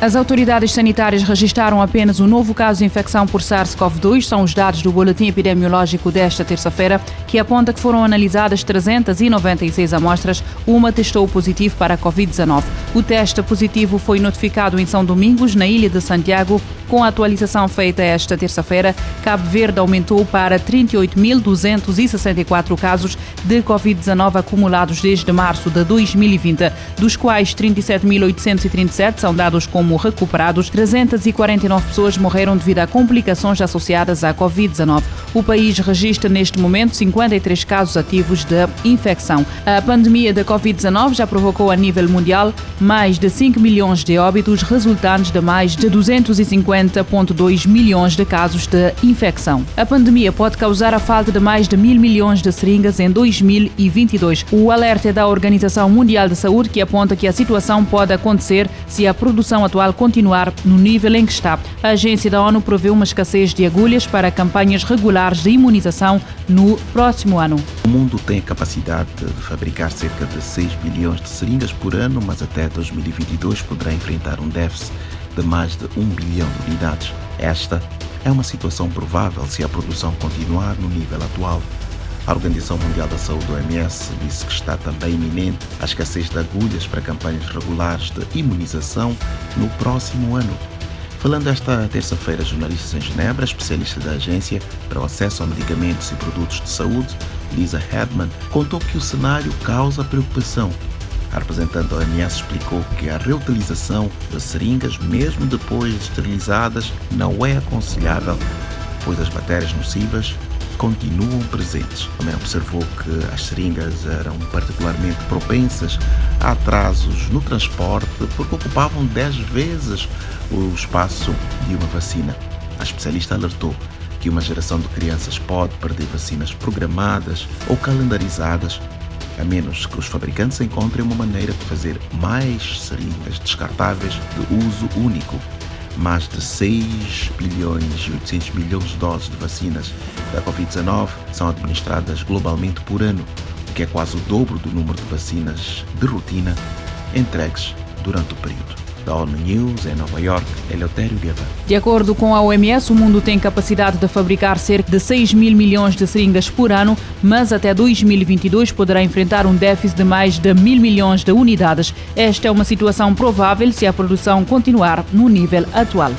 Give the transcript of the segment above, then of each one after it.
As autoridades sanitárias registraram apenas um novo caso de infecção por SARS-CoV-2. São os dados do boletim epidemiológico desta terça-feira, que aponta que foram analisadas 396 amostras. Uma testou positivo para a Covid-19. O teste positivo foi notificado em São Domingos, na ilha de Santiago. Com a atualização feita esta terça-feira, Cabo Verde aumentou para 38.264 casos de Covid-19 acumulados desde março de 2020, dos quais 37.837 são dados como recuperados. 349 pessoas morreram devido a complicações associadas à Covid-19. O país registra neste momento 53 casos ativos de infecção. A pandemia da Covid-19 já provocou a nível mundial mais de 5 milhões de óbitos, resultantes de mais de 250,2 milhões de casos de infecção. A pandemia pode causar a falta de mais de mil milhões de seringas em 2022. O alerta é da Organização Mundial de Saúde que aponta que a situação pode acontecer se a produção atual continuar no nível em que está. A agência da ONU prevê uma escassez de agulhas para campanhas regulares de imunização no próximo ano. O mundo tem a capacidade de fabricar cerca de 6 bilhões de seringas por ano, mas até 2022 poderá enfrentar um déficit de mais de 1 bilhão de unidades. Esta é uma situação provável se a produção continuar no nível atual. A Organização Mundial da Saúde, OMS, disse que está também iminente a escassez de agulhas para campanhas regulares de imunização no próximo ano. Falando esta terça-feira, jornalistas em Genebra, especialista da Agência para o Acesso a Medicamentos e Produtos de Saúde, Lisa Hedman, contou que o cenário causa preocupação. A representante da OMS explicou que a reutilização das seringas, mesmo depois de esterilizadas, não é aconselhável, pois as bactérias nocivas continuam presentes. Também observou que as seringas eram particularmente propensas a atrasos no transporte porque ocupavam 10 vezes o espaço de uma vacina. A especialista alertou que uma geração de crianças pode perder vacinas programadas ou calendarizadas, a menos que os fabricantes encontrem uma maneira de fazer mais seringas descartáveis de uso único. Mais de 6 bilhões e 800 milhões de doses de vacinas da Covid-19 são administradas globalmente por ano, o que é quase o dobro do número de vacinas de rotina entregues durante o período da ONU News em Nova York, Eleutério Guevara. De acordo com a OMS, o mundo tem capacidade de fabricar cerca de 6 mil milhões de seringas por ano, mas até 2022 poderá enfrentar um déficit de mais de mil milhões de unidades. Esta é uma situação provável se a produção continuar no nível atual.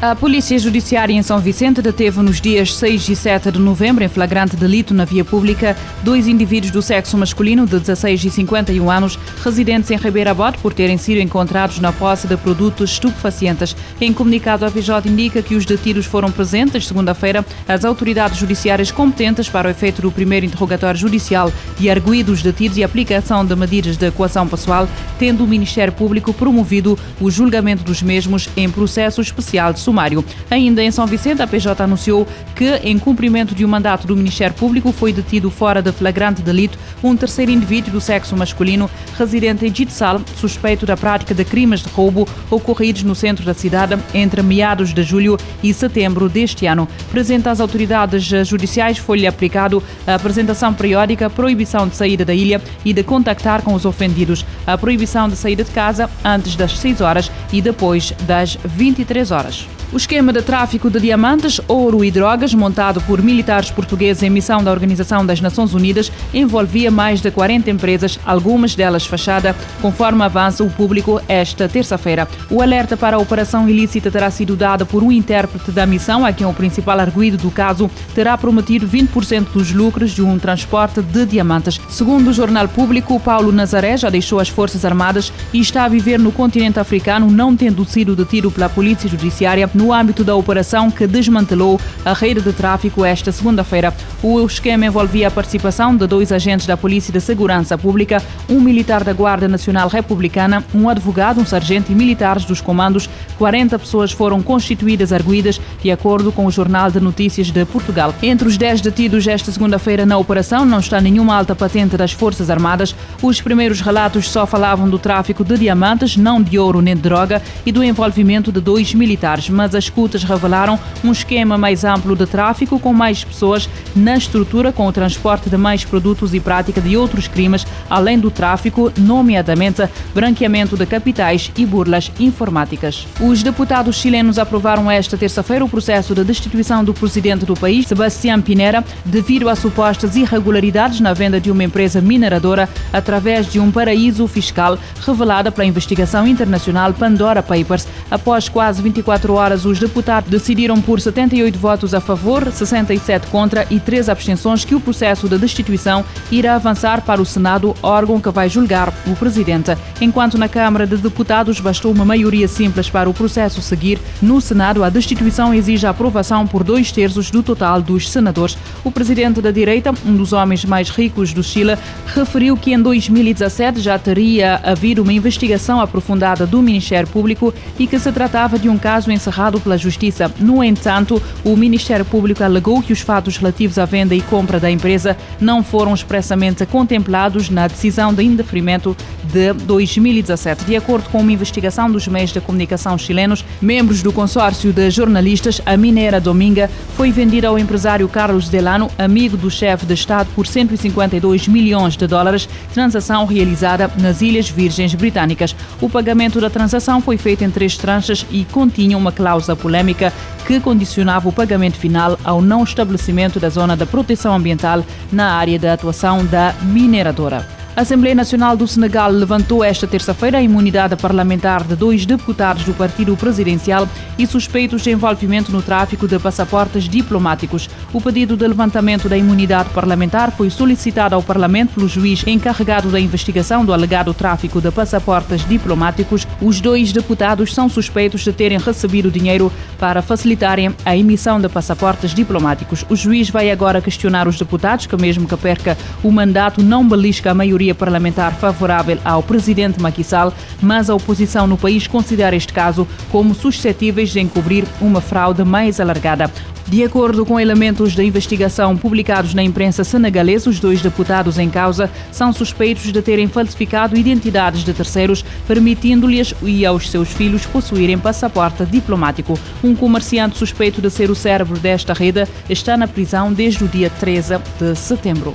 A Polícia Judiciária em São Vicente deteve nos dias 6 e 7 de novembro, em flagrante delito na via pública, dois indivíduos do sexo masculino de 16 e 51 anos, residentes em Ribeira Bote, por terem sido encontrados na posse de produtos estupefacientes. Em comunicado, a PJ indica que os detidos foram presentes, segunda-feira, as autoridades judiciárias competentes para o efeito do primeiro interrogatório judicial e arguídos detidos e aplicação de medidas de coação pessoal, tendo o Ministério Público promovido o julgamento dos mesmos em processo especial de sumário. Ainda em São Vicente, a PJ anunciou que, em cumprimento de um mandato do Ministério Público, foi detido fora de flagrante delito um terceiro indivíduo do sexo masculino residente em Jitsal, suspeito da prática de crimes de roubo ocorridos no centro da cidade entre meados de julho e setembro deste ano. Presente às autoridades judiciais, foi-lhe aplicado a apresentação periódica, proibição de saída da ilha e de contactar com os ofendidos, a proibição de saída de casa antes das 6 horas e depois das 23 horas. O esquema de tráfico de diamantes, ouro e drogas, montado por militares portugueses em missão da Organização das Nações Unidas, envolvia mais de 40 empresas, algumas delas fachada, conforme avança o público esta terça-feira. O alerta para a operação ilícita terá sido dado por um intérprete da missão, a quem o principal arguído do caso terá prometido 20% dos lucros de um transporte de diamantes. Segundo o jornal público, Paulo Nazaré já deixou as Forças Armadas e está a viver no continente africano, não tendo sido detido pela Polícia Judiciária no âmbito da operação que desmantelou a rede de tráfico esta segunda-feira. O esquema envolvia a participação de dois agentes da Polícia de Segurança Pública, um militar da Guarda Nacional Republicana, um advogado, um sargento e militares dos comandos. 40 pessoas foram constituídas arguídas, de acordo com o Jornal de Notícias de Portugal. Entre os 10 detidos esta segunda-feira na operação não está nenhuma alta patente das Forças Armadas. Os primeiros relatos só falavam do tráfico de diamantes, não de ouro nem de droga, e do envolvimento de dois militares. Mas mas as escutas revelaram um esquema mais amplo de tráfico com mais pessoas na estrutura com o transporte de mais produtos e prática de outros crimes, além do tráfico, nomeadamente branqueamento de capitais e burlas informáticas. Os deputados chilenos aprovaram esta terça-feira o processo de destituição do presidente do país, Sebastián Pinera, devido a supostas irregularidades na venda de uma empresa mineradora através de um paraíso fiscal revelada pela investigação internacional Pandora Papers. Após quase 24 horas, os deputados decidiram por 78 votos a favor, 67 contra e 3 abstenções que o processo de destituição irá avançar para o Senado, órgão que vai julgar o presidente. Enquanto na Câmara de Deputados bastou uma maioria simples para o processo seguir, no Senado a destituição exige a aprovação por dois terços do total dos senadores. O presidente da direita, um dos homens mais ricos do Chile, referiu que em 2017 já teria havido uma investigação aprofundada do Ministério Público e que se tratava de um caso encerrado pela Justiça. No entanto, o Ministério Público alegou que os fatos relativos à venda e compra da empresa não foram expressamente contemplados na decisão de indeferimento de 2017. De acordo com uma investigação dos meios de comunicação chilenos, membros do consórcio de jornalistas, a Minera Dominga foi vendida ao empresário Carlos Delano, amigo do chefe de Estado, por 152 milhões de dólares, transação realizada nas Ilhas Virgens Britânicas. O pagamento da transação foi feito em três tranches e continha uma cláusula polêmica que condicionava o pagamento final ao não estabelecimento da zona de proteção ambiental na área de atuação da mineradora. A Assembleia Nacional do Senegal levantou esta terça-feira a imunidade parlamentar de dois deputados do partido presidencial e suspeitos de envolvimento no tráfico de passaportes diplomáticos. O pedido de levantamento da imunidade parlamentar foi solicitado ao Parlamento pelo juiz encarregado da investigação do alegado tráfico de passaportes diplomáticos. Os dois deputados são suspeitos de terem recebido dinheiro para facilitarem a emissão de passaportes diplomáticos. O juiz vai agora questionar os deputados que, mesmo que perca o mandato, não belisca a maioria maioria parlamentar favorável ao presidente Macky Sall, mas a oposição no país considera este caso como suscetíveis de encobrir uma fraude mais alargada. De acordo com elementos da investigação publicados na imprensa senegalesa, os dois deputados em causa são suspeitos de terem falsificado identidades de terceiros, permitindo-lhes e aos seus filhos possuírem passaporte diplomático. Um comerciante suspeito de ser o cérebro desta rede está na prisão desde o dia 13 de setembro.